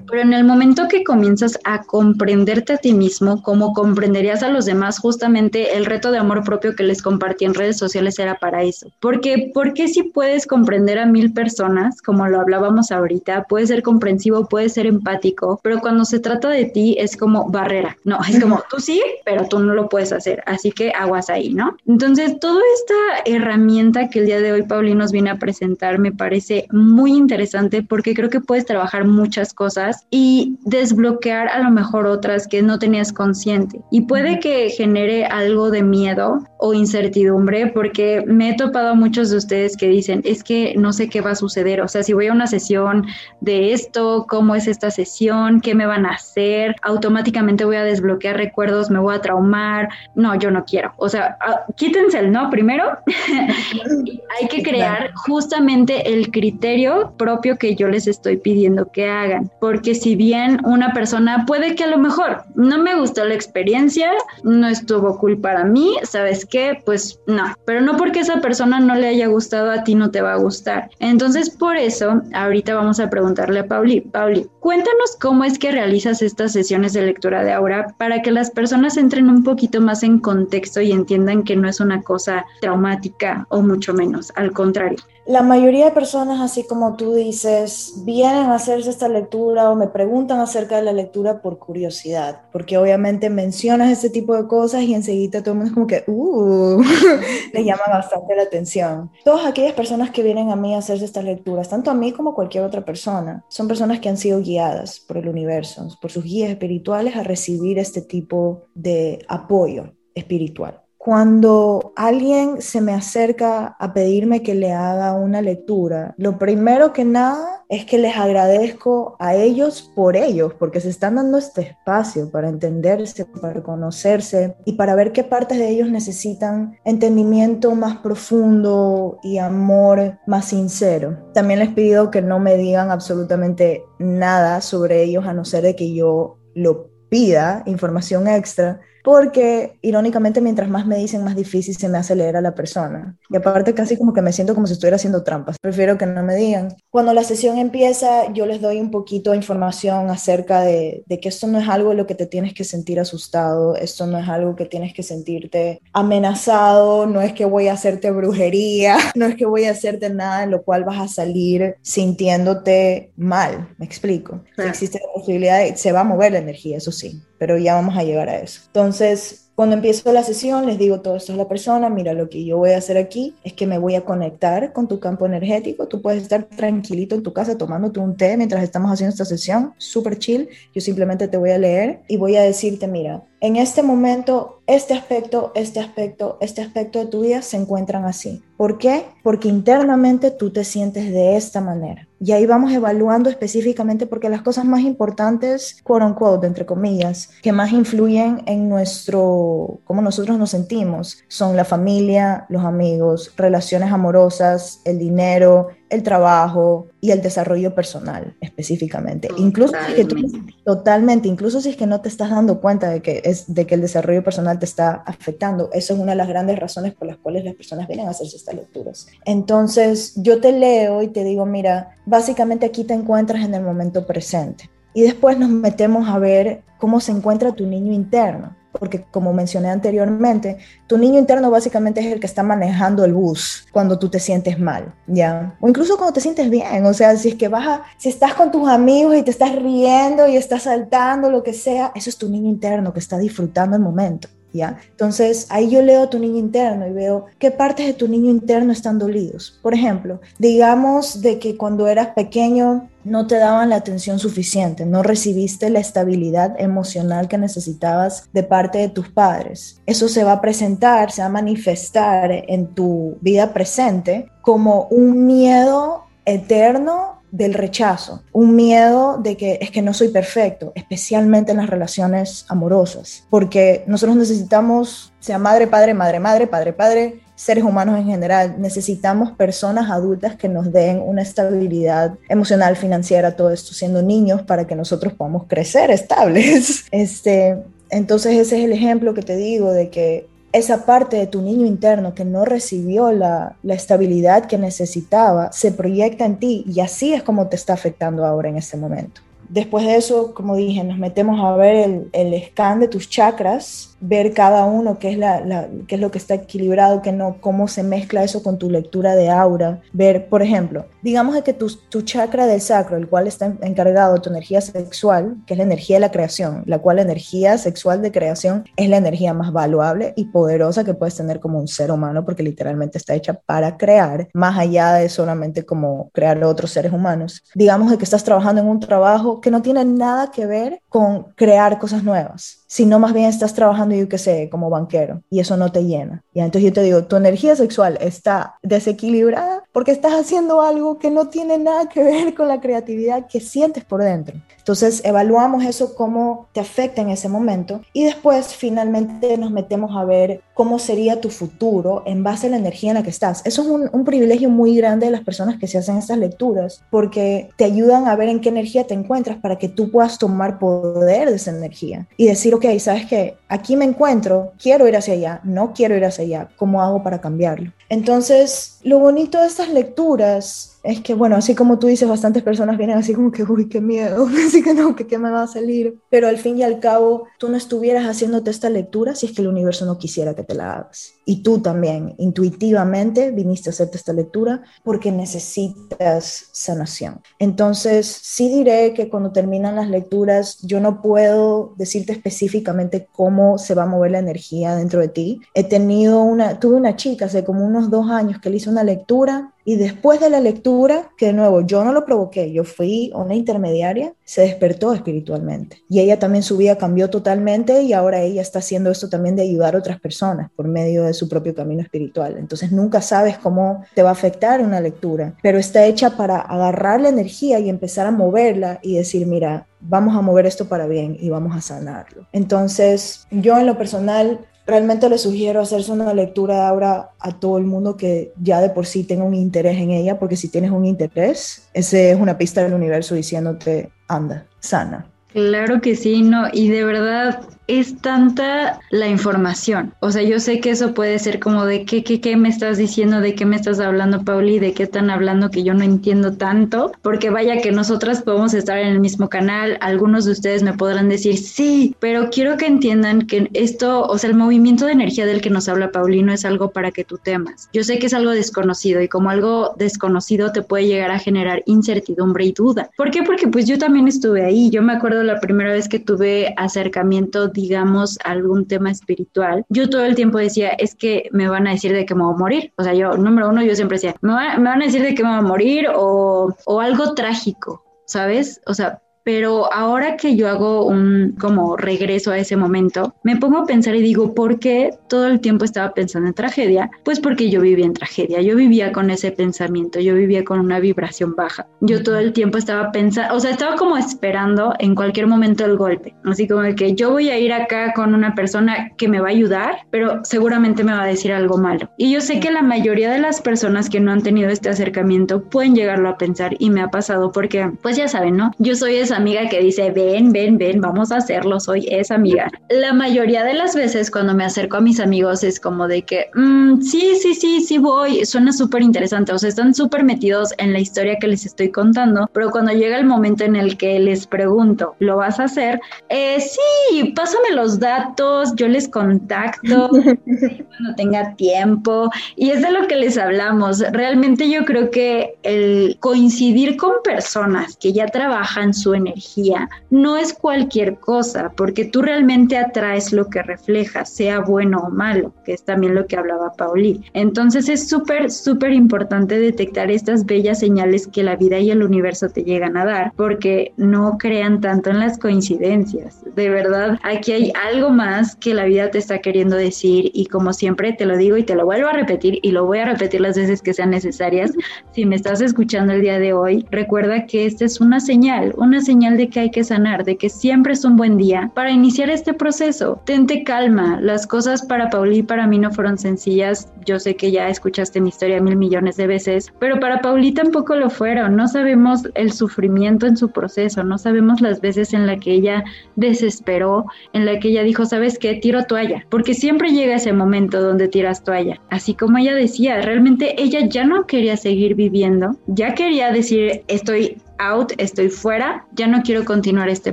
S2: Pero en el momento que comienzas a comprenderte a ti mismo, como comprenderías a los demás, justamente el reto de amor propio que les compartí en redes sociales era para eso. Porque, porque si puedes comprender a mil personas, como lo hablábamos ahorita, puedes ser comprensivo, puedes ser empático, pero cuando se trata de ti es como barrera. No, es como tú sí, pero tú no lo puedes hacer. Así que aguas ahí, ¿no? Entonces, toda esta herramienta que el día de hoy Paulino nos viene a presentar me parece muy interesante porque creo que puedes trabajar muchas cosas y desbloquear a lo mejor otras que no tenías consciente. Y puede que genere algo de miedo o incertidumbre porque me he topado a muchos de ustedes que dicen, es que no sé qué va a suceder, o sea, si voy a una sesión de esto, cómo es esta sesión, qué me van a hacer, automáticamente voy a desbloquear recuerdos, me voy a traumar. No, yo no quiero. O sea, ah, quítense el no primero. Hay que crear justamente el criterio propio que yo les estoy pidiendo que hagan. Porque si bien una persona puede que a lo mejor no me gustó la experiencia, no estuvo cool para mí, ¿sabes que, pues no, pero no porque esa persona no le haya gustado a ti no te va a gustar. Entonces, por eso, ahorita vamos a preguntarle a Pauli, Pauli, cuéntanos cómo es que realizas estas sesiones de lectura de aura para que las personas entren un poquito más en contexto y entiendan que no es una cosa traumática o mucho menos, al contrario.
S3: La mayoría de personas, así como tú dices, vienen a hacerse esta lectura o me preguntan acerca de la lectura por curiosidad, porque obviamente mencionas este tipo de cosas y enseguida todo el mundo es como que, uh, le llama bastante la atención. Todas aquellas personas que vienen a mí a hacerse estas lecturas, tanto a mí como a cualquier otra persona, son personas que han sido guiadas por el universo, por sus guías espirituales a recibir este tipo de apoyo espiritual. Cuando alguien se me acerca a pedirme que le haga una lectura, lo primero que nada es que les agradezco a ellos por ellos, porque se están dando este espacio para entenderse, para conocerse y para ver qué partes de ellos necesitan entendimiento más profundo y amor más sincero. También les pido que no me digan absolutamente nada sobre ellos a no ser de que yo lo pida, información extra porque irónicamente mientras más me dicen, más difícil se me hace leer a la persona. Y aparte casi como que me siento como si estuviera haciendo trampas. Prefiero que no me digan. Cuando la sesión empieza, yo les doy un poquito de información acerca de, de que esto no es algo en lo que te tienes que sentir asustado, esto no es algo que tienes que sentirte amenazado, no es que voy a hacerte brujería, no es que voy a hacerte nada en lo cual vas a salir sintiéndote mal, me explico. Si existe la posibilidad, de, se va a mover la energía, eso sí, pero ya vamos a llegar a eso. Entonces, cuando empiezo la sesión, les digo todo esto a la persona, mira, lo que yo voy a hacer aquí es que me voy a conectar con tu campo energético, tú puedes estar tranquilito en tu casa tomándote un té mientras estamos haciendo esta sesión, súper chill, yo simplemente te voy a leer y voy a decirte, mira, en este momento, este aspecto, este aspecto, este aspecto de tu vida se encuentran así. ¿Por qué? Porque internamente tú te sientes de esta manera. Y ahí vamos evaluando específicamente porque las cosas más importantes, quote unquote, entre comillas, que más influyen en nuestro, cómo nosotros nos sentimos, son la familia, los amigos, relaciones amorosas, el dinero, el trabajo y el desarrollo personal específicamente. Incluso si que tú, totalmente, incluso si es que no te estás dando cuenta de que, es, de que el desarrollo personal te está afectando. Eso es una de las grandes razones por las cuales las personas vienen a hacerse estas lecturas. Entonces, yo te leo y te digo, mira, básicamente aquí te encuentras en el momento presente. Y después nos metemos a ver cómo se encuentra tu niño interno porque como mencioné anteriormente, tu niño interno básicamente es el que está manejando el bus cuando tú te sientes mal, ¿ya? O incluso cuando te sientes bien, o sea, si es que vas a, si estás con tus amigos y te estás riendo y estás saltando, lo que sea, eso es tu niño interno que está disfrutando el momento. Entonces ahí yo leo tu niño interno y veo qué partes de tu niño interno están dolidos. Por ejemplo, digamos de que cuando eras pequeño no te daban la atención suficiente, no recibiste la estabilidad emocional que necesitabas de parte de tus padres. Eso se va a presentar, se va a manifestar en tu vida presente como un miedo eterno del rechazo, un miedo de que es que no soy perfecto, especialmente en las relaciones amorosas, porque nosotros necesitamos, sea madre, padre, madre, madre, padre, padre, seres humanos en general, necesitamos personas adultas que nos den una estabilidad emocional, financiera, todo esto siendo niños para que nosotros podamos crecer estables. Este, entonces ese es el ejemplo que te digo de que esa parte de tu niño interno que no recibió la, estabilidad que necesitaba se proyecta en ti y así es como te está afectando ahora en este momento. Después de eso, como dije, nos metemos a ver el, el scan de tus chakras ver cada uno qué es, la, qué es lo que está equilibrado, qué no, cómo se mezcla eso con tu lectura de aura. Ver, por ejemplo, digamos que tu, tu chakra del sacro, el cual está encargado de tu energía sexual, que es la energía de la creación, la cual la energía sexual de creación es la energía más valuable y poderosa que puedes tener como un ser humano, porque literalmente está hecha para crear, más allá de solamente como crear otros seres humanos. Digamos que estás trabajando en un trabajo que no tiene nada que ver con crear cosas nuevas sino más bien estás trabajando, yo qué sé, como banquero y eso no te llena. Y entonces yo te digo, tu energía sexual está desequilibrada porque estás haciendo algo que no tiene nada que ver con la creatividad que sientes por dentro. Entonces evaluamos eso, cómo te afecta en ese momento y después finalmente nos metemos a ver cómo sería tu futuro en base a la energía en la que estás. Eso es un, un, privilegio muy grande de las personas que se hacen estas lecturas porque te ayudan a ver en qué energía te encuentras para que tú puedas tomar poder de esa energía y decir, ok, sabes que aquí me encuentro, quiero ir hacia allá, no quiero ir hacia allá, ¿cómo hago para cambiarlo? Entonces, lo bonito de estas lecturas es que, bueno, así como tú dices, bastantes personas vienen así como que, uy, qué miedo, así que no, que qué me va a salir. Pero al fin y al cabo, tú no estuvieras haciéndote esta lectura si es que el universo no quisiera que te la hagas. Y tú también, intuitivamente, viniste a hacerte esta lectura porque necesitas sanación. Entonces, sí diré que cuando terminan las lecturas, yo no puedo decirte específicamente cómo se va a mover la energía dentro de ti. He tenido una, tuve una chica hace como unos dos años que le hizo una lectura y después de la lectura, que de nuevo yo no lo provoqué, yo fui una intermediaria, se despertó espiritualmente. Y ella también su vida cambió totalmente y ahora ella está haciendo esto también de ayudar a otras personas por medio de su propio camino espiritual. Entonces nunca sabes cómo te va a afectar una lectura, pero está hecha para agarrar la energía y empezar a moverla y decir, mira, vamos a mover esto para bien y vamos a sanarlo. Entonces, yo en lo personal realmente le sugiero hacerse una lectura ahora a todo el mundo que ya de por sí tenga un interés en ella, porque si tienes un interés, ese es una pista del universo diciéndote, anda, sana.
S2: Claro que sí, no, y de verdad es tanta la información. O sea, yo sé que eso puede ser como de qué, qué, qué me estás diciendo, de qué me estás hablando, Pauli, de qué están hablando que yo no entiendo tanto, porque vaya que nosotras podemos estar en el mismo canal, algunos de ustedes me podrán decir sí, pero quiero que entiendan que esto, o sea, el movimiento de energía del que nos habla no es algo para que tú temas. Yo sé que es algo desconocido y como algo desconocido te puede llegar a generar incertidumbre y duda. ¿Por qué? Porque pues yo también estuve ahí. Yo me acuerdo la primera vez que tuve acercamiento digamos, algún tema espiritual, yo todo el tiempo decía, es que me van a decir de que me voy a morir. O sea, yo, número uno, yo siempre decía, me, van a decir de que me voy a morir o, o algo trágico, ¿sabes? O sea, pero ahora que yo hago un como regreso a ese momento, me pongo a pensar y digo, ¿por qué todo el tiempo estaba pensando en tragedia? Pues porque yo vivía en tragedia, yo vivía con ese pensamiento, yo vivía con una vibración baja. Yo todo el tiempo estaba pensando, o sea, estaba como esperando en cualquier momento el golpe, así como de que yo voy a ir acá con una persona que me va a ayudar, pero seguramente me va a decir algo malo. Y yo sé que la mayoría de las personas que no han tenido este acercamiento pueden llegarlo a pensar y me ha pasado porque, pues ya saben, ¿no? Yo soy esa amiga que dice, ven, ven, ven, vamos a hacerlo, soy esa amiga. La mayoría de las veces cuando me acerco a mis amigos es como de que, mm, sí, sí, sí, sí voy, suena súper interesante, o sea, están súper metidos en la historia que les estoy contando, pero cuando llega el momento en el que les pregunto, ¿lo vas a hacer? Eh, sí, pásame los datos, yo les contacto cuando tenga tiempo, y es de lo que les hablamos. Realmente yo creo que el coincidir con personas que ya trabajan su energía, no es cualquier cosa, porque tú realmente atraes lo que reflejas, sea bueno o malo, que es también lo que hablaba Pauli. Entonces es súper, súper importante detectar estas bellas señales que la vida y el universo te llegan a dar, porque no crean tanto en las coincidencias. De verdad, aquí hay algo más que la vida te está queriendo decir y como siempre te lo digo y te lo vuelvo a repetir y lo voy a repetir las veces que sean necesarias. Si me estás escuchando el día de hoy, recuerda que esta es una señal, una señal de que hay que sanar, de que siempre es un buen día para iniciar este proceso. Tente calma, las cosas para Pauli y para mí no fueron sencillas. Yo sé que ya escuchaste mi historia mil millones de veces, pero para Pauli tampoco lo fueron. No sabemos el sufrimiento en su proceso, no sabemos las veces en la que ella desesperó, en la que ella dijo, ¿sabes qué? Tiro toalla, porque siempre llega ese momento donde tiras toalla. Así como ella decía, realmente ella ya no quería seguir viviendo, ya quería decir, estoy out, estoy fuera, ya no quiero continuar este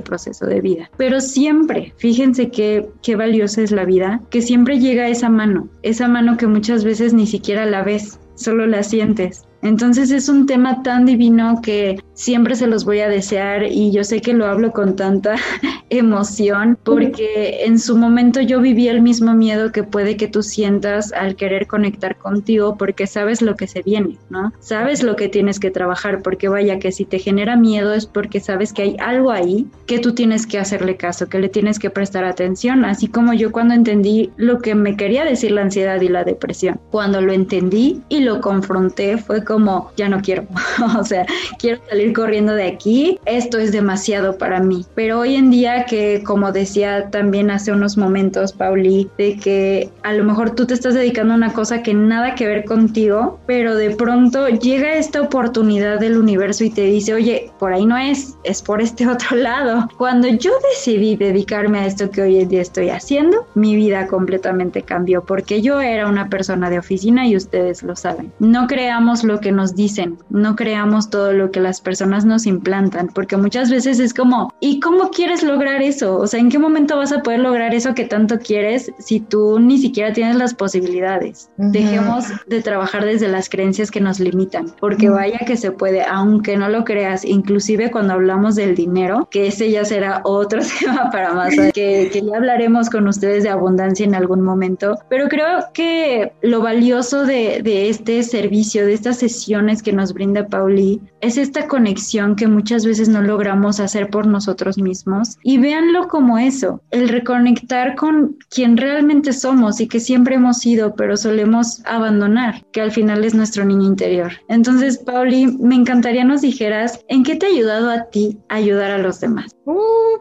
S2: proceso de vida. Pero siempre, fíjense qué, qué valiosa es la vida, que siempre llega esa mano, esa mano que muchas veces ni siquiera la ves, solo la sientes. Entonces es un tema tan divino que siempre se los voy a desear y yo sé que lo hablo con tanta emoción porque en su momento yo viví el mismo miedo que puede que tú sientas al querer conectar contigo porque sabes lo que se viene, ¿no? Sabes lo que tienes que trabajar porque vaya que si te genera miedo es porque sabes que hay algo ahí que tú tienes que hacerle caso, que le tienes que prestar atención, así como yo cuando entendí lo que me quería decir la ansiedad y la depresión. Cuando lo entendí y lo confronté fue como, ya no quiero, o sea, quiero salir corriendo de aquí, esto es demasiado para mí. Pero hoy en día que, como decía también hace unos momentos, Pauli, de que a lo mejor tú te estás dedicando a una cosa que nada que ver contigo, pero de pronto llega esta oportunidad del universo y te dice, oye, por ahí no es, es por este otro lado. Cuando yo decidí dedicarme a esto que hoy en día estoy haciendo, mi vida completamente cambió porque yo era una persona de oficina y ustedes lo saben. No creamos lo que nos dicen, no creamos todo lo que las personas nos implantan, porque muchas veces es como, ¿y cómo quieres lograr eso? O sea, ¿en qué momento vas a poder lograr eso que tanto quieres si tú ni siquiera tienes las posibilidades? Dejemos de trabajar desde las creencias que nos limitan, porque vaya que se puede, aunque no lo creas, inclusive cuando hablamos del dinero, que ese ya será otro tema para más, que, que ya hablaremos con ustedes de abundancia en algún momento, pero creo que lo valioso de, de este servicio, de estas sesiones que nos brinda Pauli, es esta conexión que muchas veces no logramos hacer por nosotros mismos y véanlo como eso, el reconectar con quien realmente somos y que siempre hemos sido, pero solemos abandonar, que al final es nuestro niño interior. Entonces, Pauli, me encantaría nos dijeras en qué te ha ayudado a ti ayudar a los demás. Uh,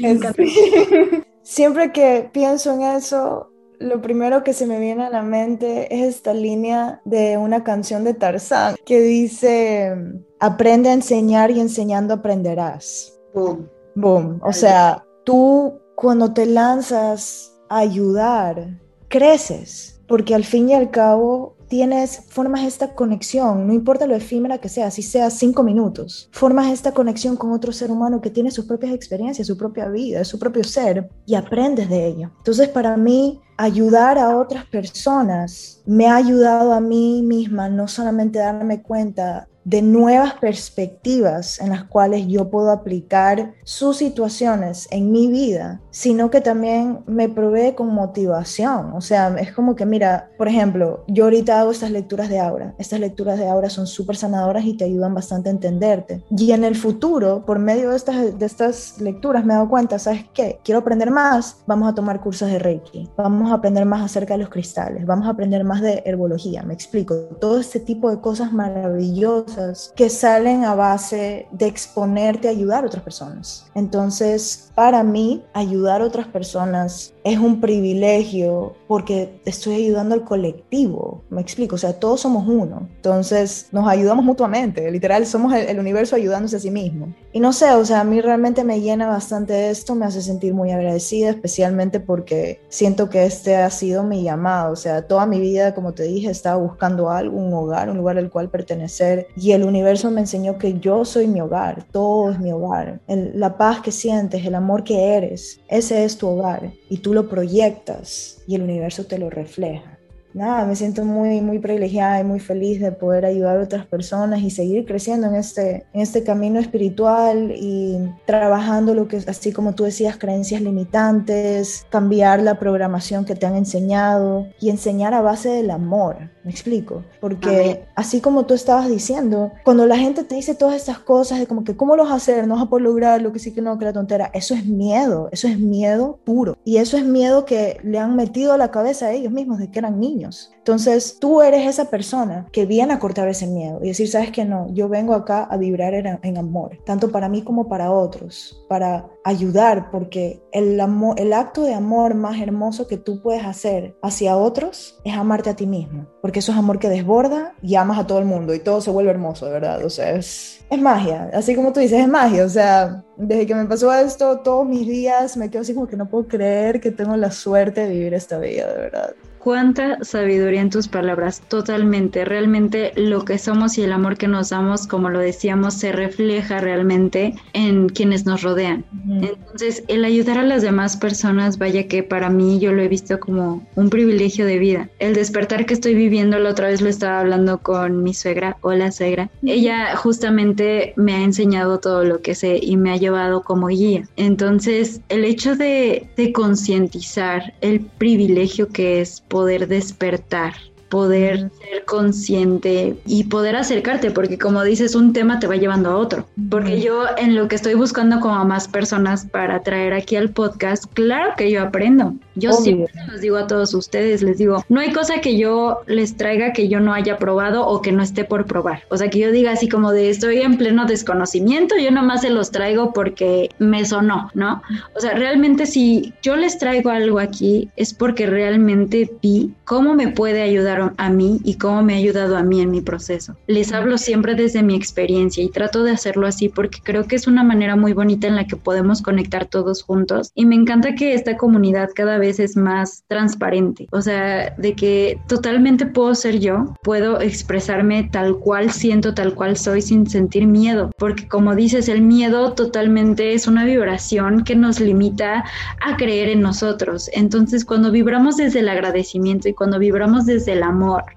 S3: siempre que pienso en eso, lo primero que se me viene a la mente es esta línea de una canción de Tarzán que dice, aprende a enseñar y enseñando aprenderás. Boom. Boom. O sea, tú cuando te lanzas a ayudar, creces, porque al fin y al cabo tienes, formas esta conexión, no importa lo efímera que sea, si sea cinco minutos, formas esta conexión con otro ser humano que tiene sus propias experiencias, su propia vida, su propio ser y aprendes de ello. Entonces, para mí, ayudar a otras personas me ha ayudado a mí misma no solamente darme cuenta de nuevas perspectivas en las cuales yo puedo aplicar sus situaciones en mi vida, sino que también me provee con motivación. O sea, es como que, mira, por ejemplo, yo ahorita hago estas lecturas de aura. Estas lecturas de aura son súper sanadoras y te ayudan bastante a entenderte. Y en el futuro, por medio de estas, de estas lecturas, me he dado cuenta, ¿sabes qué? Quiero aprender más, vamos a tomar cursos de Reiki, vamos a aprender más acerca de los cristales, vamos a aprender más de herbología, me explico. Todo este tipo de cosas maravillosas que salen a base de exponerte a ayudar a otras personas. Entonces, para mí, ayudar a otras personas es un privilegio porque estoy ayudando al colectivo, me explico, o sea, todos somos uno, entonces nos ayudamos mutuamente, literal, somos el, universo ayudándose a sí mismo. Y no sé, o sea, a mí realmente me llena bastante esto, me hace sentir muy agradecida, especialmente porque siento que este ha sido mi llamado, o sea, toda mi vida, como te dije, estaba buscando algo, un hogar, un lugar al cual pertenecer, y el universo me enseñó que yo soy mi hogar, todo es mi hogar, la paz que sientes, el amor que eres, ese es tu hogar, y tú lo proyectas y el universo te lo refleja nada, me siento muy, muy privilegiada y muy feliz de poder ayudar a otras personas y seguir creciendo en este, en este camino espiritual y trabajando lo que, así como tú decías, creencias limitantes, cambiar la programación que te han enseñado y enseñar a base del amor. ¿Me explico? Porque así como tú estabas diciendo, cuando la gente te dice todas estas cosas de como que cómo lo vas a hacer, no vas a poder lograr lo que sí que no, que la tontera, eso es miedo, eso es miedo puro. Y eso es miedo que le han metido a la cabeza a ellos mismos de que eran niños entonces, tú eres esa persona que viene a cortar ese miedo y decir, sabes que no, yo vengo acá a vibrar en, amor, tanto para mí como para otros, para ayudar, porque el, amor, el acto de amor más hermoso que tú puedes hacer hacia otros es amarte a ti mismo, porque eso es amor que desborda y amas a todo el mundo y todo se vuelve hermoso, de verdad. O sea, es, es magia, así como tú dices, es magia. O sea, desde que me pasó esto, todos mis días me quedo así como que no puedo creer que tengo la suerte de vivir esta vida, de verdad
S2: cuánta sabiduría en tus palabras, totalmente, realmente lo que somos y el amor que nos damos, como lo decíamos, se refleja realmente en quienes nos rodean. Entonces, el ayudar a las demás personas, vaya que para mí yo lo he visto como un privilegio de vida. El despertar que estoy viviendo, la otra vez lo estaba hablando con mi suegra, hola suegra, ella justamente me ha enseñado todo lo que sé y me ha llevado como guía. Entonces, el hecho de, de concientizar el privilegio que es poder despertar poder ser consciente y poder acercarte, porque como dices, un tema te va llevando a otro. Porque yo en lo que estoy buscando como a más personas para traer aquí al podcast, claro que yo aprendo. Yo siempre les digo a todos ustedes, les digo, no hay cosa que yo les traiga que yo no haya probado o que no esté por probar. O sea, que yo diga así como de estoy en pleno desconocimiento, yo nomás se los traigo porque me sonó, ¿no? O sea, realmente si yo les traigo algo aquí es porque realmente vi cómo me puede ayudar a mí y cómo me ha ayudado a mí en mi proceso. Les hablo siempre desde mi experiencia y trato de hacerlo así porque creo que es una manera muy bonita en la que podemos conectar todos juntos y me encanta que esta comunidad cada vez es más transparente, o sea, de que totalmente puedo ser yo, puedo expresarme tal cual siento, tal cual soy sin sentir miedo, porque como dices, el miedo totalmente es una vibración que nos limita a creer en nosotros. Entonces, cuando vibramos desde el agradecimiento y cuando vibramos desde el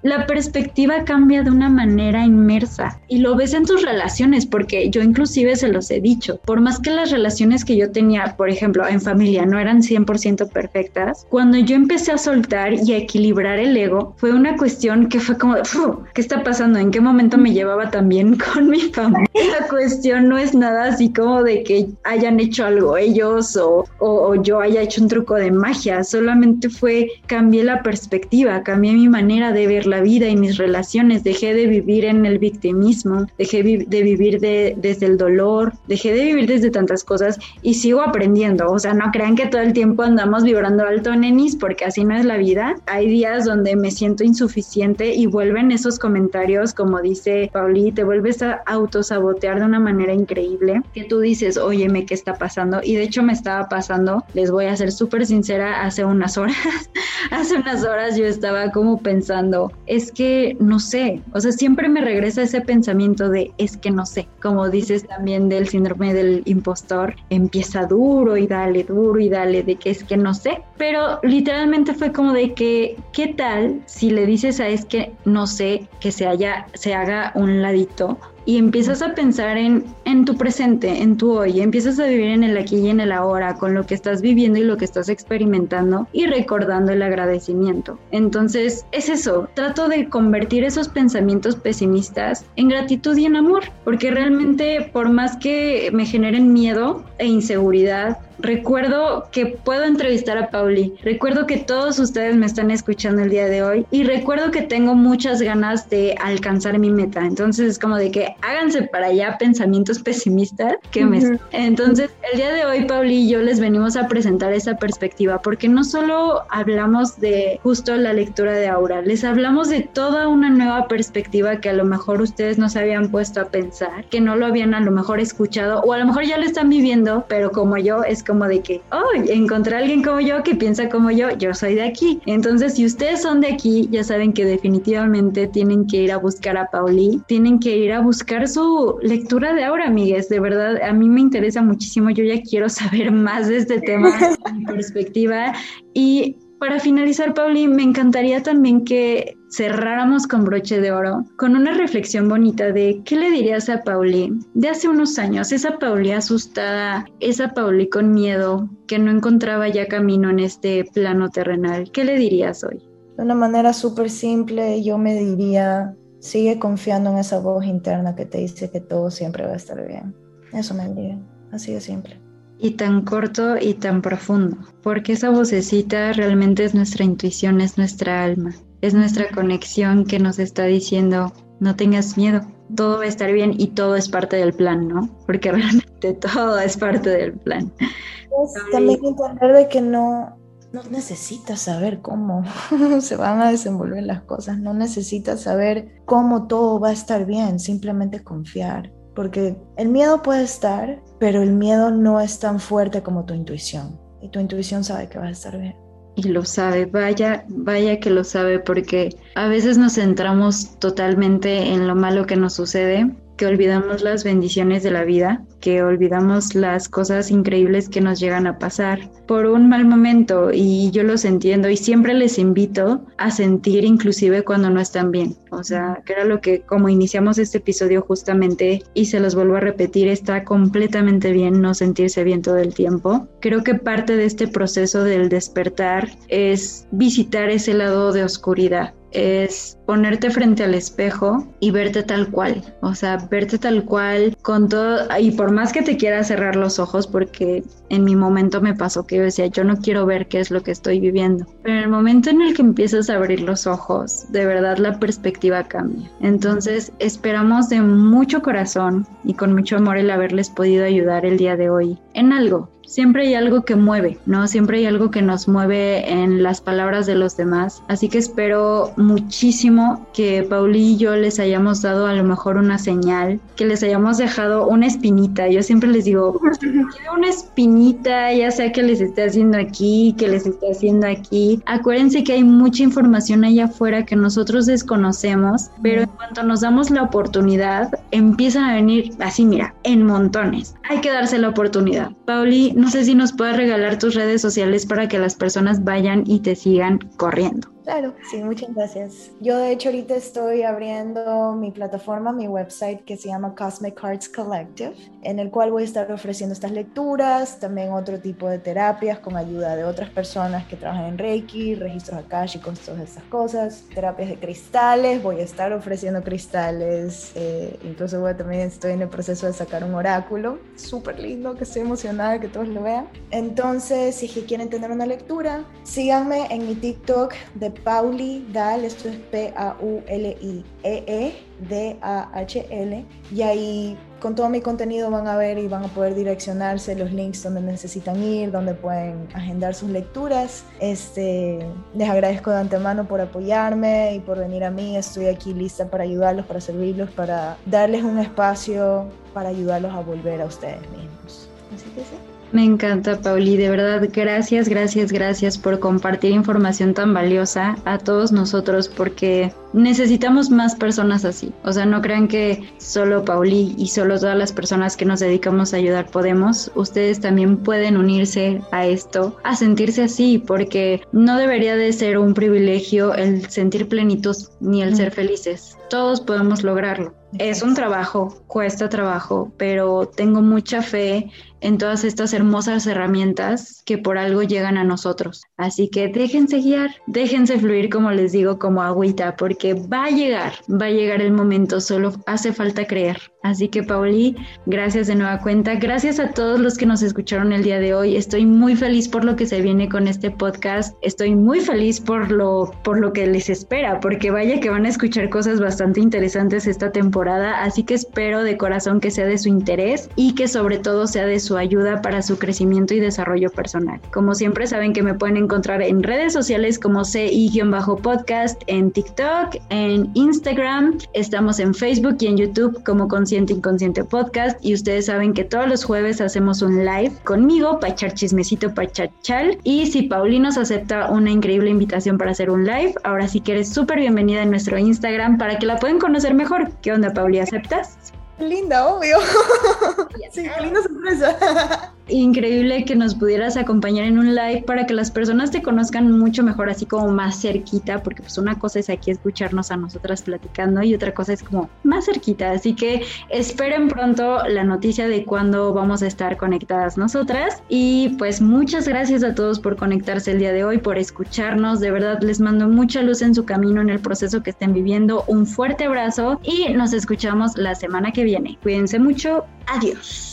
S2: la perspectiva cambia de una manera inmersa y lo ves en tus relaciones, porque yo inclusive se los he dicho, por más que las relaciones que yo tenía, por ejemplo, en familia no eran 100% perfectas, cuando yo empecé a soltar y a equilibrar el ego, fue una cuestión que fue como, ¿qué está pasando? ¿En qué momento me llevaba también con mi familia? La cuestión no es nada así como de que hayan hecho algo ellos o, o, yo haya hecho un truco de magia, solamente fue cambié la perspectiva, cambié mi manera de ver la vida y mis relaciones, dejé de vivir en el victimismo, dejé de vivir de, desde el dolor, dejé de vivir desde tantas cosas y sigo aprendiendo, o sea, no crean que todo el tiempo andamos vibrando alto, nenis, porque así no es la vida. Hay días donde me siento insuficiente y vuelven esos comentarios, como dice Pauli, te vuelves a autosabotear de una manera increíble, que tú dices, óyeme, ¿qué está pasando? Y de hecho me estaba pasando, les voy a ser súper sincera, hace unas horas, hace unas horas yo estaba como pensando, es que no sé, o sea, siempre me regresa ese pensamiento de, es que no sé, como dices también del síndrome del impostor, empieza duro y dale, duro y dale, de que es que no sé, pero literalmente fue como de que, ¿qué tal si le dices a es que no sé, que se, haya, se haga un ladito y empiezas a pensar en, en tu presente, en tu hoy, empiezas a vivir en el aquí y en el ahora, con lo que estás viviendo y lo que estás experimentando y recordando el agradecimiento. Entonces, es eso, trato de convertir esos pensamientos pesimistas en gratitud y en amor, porque realmente por más que me generen miedo e inseguridad, recuerdo que puedo entrevistar a Pauli, recuerdo que todos ustedes me están escuchando el día de hoy y recuerdo que tengo muchas ganas de alcanzar mi meta. Entonces es como de que háganse para allá pensamientos pesimistas que me... Entonces el día de hoy Pauli y yo les venimos a presentar esa perspectiva porque no solo hablamos de justo la lectura de aura, les hablamos de toda una nueva perspectiva que a lo mejor ustedes no se habían puesto a pensar, que no lo habían a lo mejor escuchado o a lo mejor ya lo están viviendo, pero como yo es como de que, oh, encontré a alguien como yo que piensa como yo, yo soy de aquí. Entonces, si ustedes son de aquí, ya saben que definitivamente tienen que ir a buscar a Pauli, tienen que ir a buscar su lectura de ahora, amigues. De verdad, a mí me interesa muchísimo. Yo ya quiero saber más de este tema, mi perspectiva. Y para finalizar, Pauli, me encantaría también que cerráramos con broche de oro con una reflexión bonita de qué le dirías a Pauli de hace unos años, esa Pauli asustada, esa Pauli con miedo que no encontraba ya camino en este plano terrenal. ¿Qué le dirías hoy?
S3: De una manera súper simple, yo me diría, sigue confiando en esa voz interna que te dice que todo siempre va a estar bien. Eso me diría, así de simple
S2: y tan corto y tan profundo, porque esa vocecita realmente es nuestra intuición, es nuestra alma, es nuestra conexión que nos está diciendo, no tengas miedo, todo va a estar bien y todo es parte del plan, ¿no? Porque realmente todo es parte del plan.
S3: Pues, también entender de que no, no necesitas saber cómo se van a desenvolver las cosas, no necesitas saber cómo todo va a estar bien, simplemente confiar porque el miedo puede estar, pero el miedo no es tan fuerte como tu intuición. Y tu intuición sabe que vas a estar bien.
S2: Y lo sabe, vaya, vaya que lo sabe, porque a veces nos centramos totalmente en lo malo que nos sucede, que olvidamos las bendiciones de la vida que olvidamos las cosas increíbles que nos llegan a pasar por un mal momento y yo los entiendo y siempre les invito a sentir inclusive cuando no están bien. O sea, que era lo que como iniciamos este episodio justamente y se los vuelvo a repetir, está completamente bien no sentirse bien todo el tiempo. Creo que parte de este proceso del despertar es visitar ese lado de oscuridad es ponerte frente al espejo y verte tal cual, o sea, verte tal cual con todo, y por más que te quieras cerrar los ojos, porque en mi momento me pasó que yo decía, yo no quiero ver qué es lo que estoy viviendo, pero en el momento en el que empiezas a abrir los ojos, de verdad la perspectiva cambia. Entonces, esperamos de mucho corazón y con mucho amor el haberles podido ayudar el día de hoy en algo, siempre hay algo que mueve, ¿no? Siempre hay algo que nos mueve en las palabras de los demás. Así que espero muchísimo que Pauli y yo les hayamos dado a lo mejor una señal, que les hayamos dejado una espinita. Yo siempre les digo, una espinita, ya sea que les esté haciendo aquí, que les esté haciendo aquí. Acuérdense que hay mucha información allá afuera que nosotros desconocemos, pero en cuanto nos damos la oportunidad, empiezan a venir así, mira, en montones. Hay que darse la oportunidad. Pauli, no sé si nos puedes regalar tus redes sociales para que las personas vayan y te sigan corriendo.
S3: Claro, sí, muchas gracias. Yo de hecho ahorita estoy abriendo mi plataforma, mi website que se llama Cosmic Cards Collective, en el cual voy a estar ofreciendo estas lecturas, también otro tipo de terapias con ayuda de otras personas que trabajan en Reiki, registros akashicos, todas esas cosas, terapias de cristales, voy a estar ofreciendo cristales, eh, incluso voy, también estoy en el proceso de sacar un oráculo, súper lindo, que estoy emocionada que todos lo vean. Entonces, si quieren tener una lectura, síganme en mi TikTok de Pauli Dal, esto es P-A-U-L-I-E-E-D-A-H-L, y ahí con todo mi contenido van a ver y van a poder direccionarse los links donde necesitan ir, donde pueden agendar sus lecturas. Este, les agradezco de antemano por apoyarme y por venir a mí. Estoy aquí lista para ayudarlos, para servirlos, para darles un espacio para ayudarlos a volver a ustedes mismos. Así que sí.
S2: Me encanta, Pauli. De verdad, gracias, gracias, gracias por compartir información tan valiosa a todos nosotros porque necesitamos más personas así. O sea, no crean que solo Pauli y solo todas las personas que nos dedicamos a ayudar podemos. Ustedes también pueden unirse a esto, a sentirse así, porque no debería de ser un privilegio el sentir plenitud ni el ser felices. Todos podemos lograrlo. Es un trabajo, cuesta trabajo, pero tengo mucha fe en todas estas hermosas herramientas que por algo llegan a nosotros. Así que déjense guiar, déjense fluir, como les digo, como agüita, porque va a llegar, va a llegar el momento, solo hace falta creer. Así que Pauli, gracias de nueva cuenta, gracias a todos los que nos escucharon el día de hoy. Estoy muy feliz por lo que se viene con este podcast. Estoy muy feliz por lo por lo que les espera, porque vaya que van a escuchar cosas bastante interesantes esta temporada, así que espero de corazón que sea de su interés y que sobre todo sea de su ayuda para su crecimiento y desarrollo personal. Como siempre saben que me pueden encontrar en redes sociales como CI-podcast, en TikTok, en Instagram, estamos en Facebook y en YouTube como Consciente Inconsciente Podcast y ustedes saben que todos los jueves hacemos un live conmigo para echar chismecito, para chachal y si Pauli nos acepta una increíble invitación para hacer un live, ahora sí que eres súper bienvenida en nuestro Instagram para que la pueden conocer mejor. ¿Qué onda, Pauli? ¿Aceptas?
S3: Linda, obvio. Sí, linda sorpresa.
S2: increíble que nos pudieras acompañar en un live para que las personas te conozcan mucho mejor, así como más cerquita, porque pues una cosa es aquí escucharnos a nosotras platicando y otra cosa es como más cerquita. Así que esperen pronto la noticia de cuándo vamos a estar conectadas nosotras. Y pues muchas gracias a todos por conectarse el día de hoy, por escucharnos. De verdad les mando mucha luz en su camino, en el proceso que estén viviendo. Un fuerte abrazo y nos escuchamos la semana que viene. Cuídense mucho. Adiós.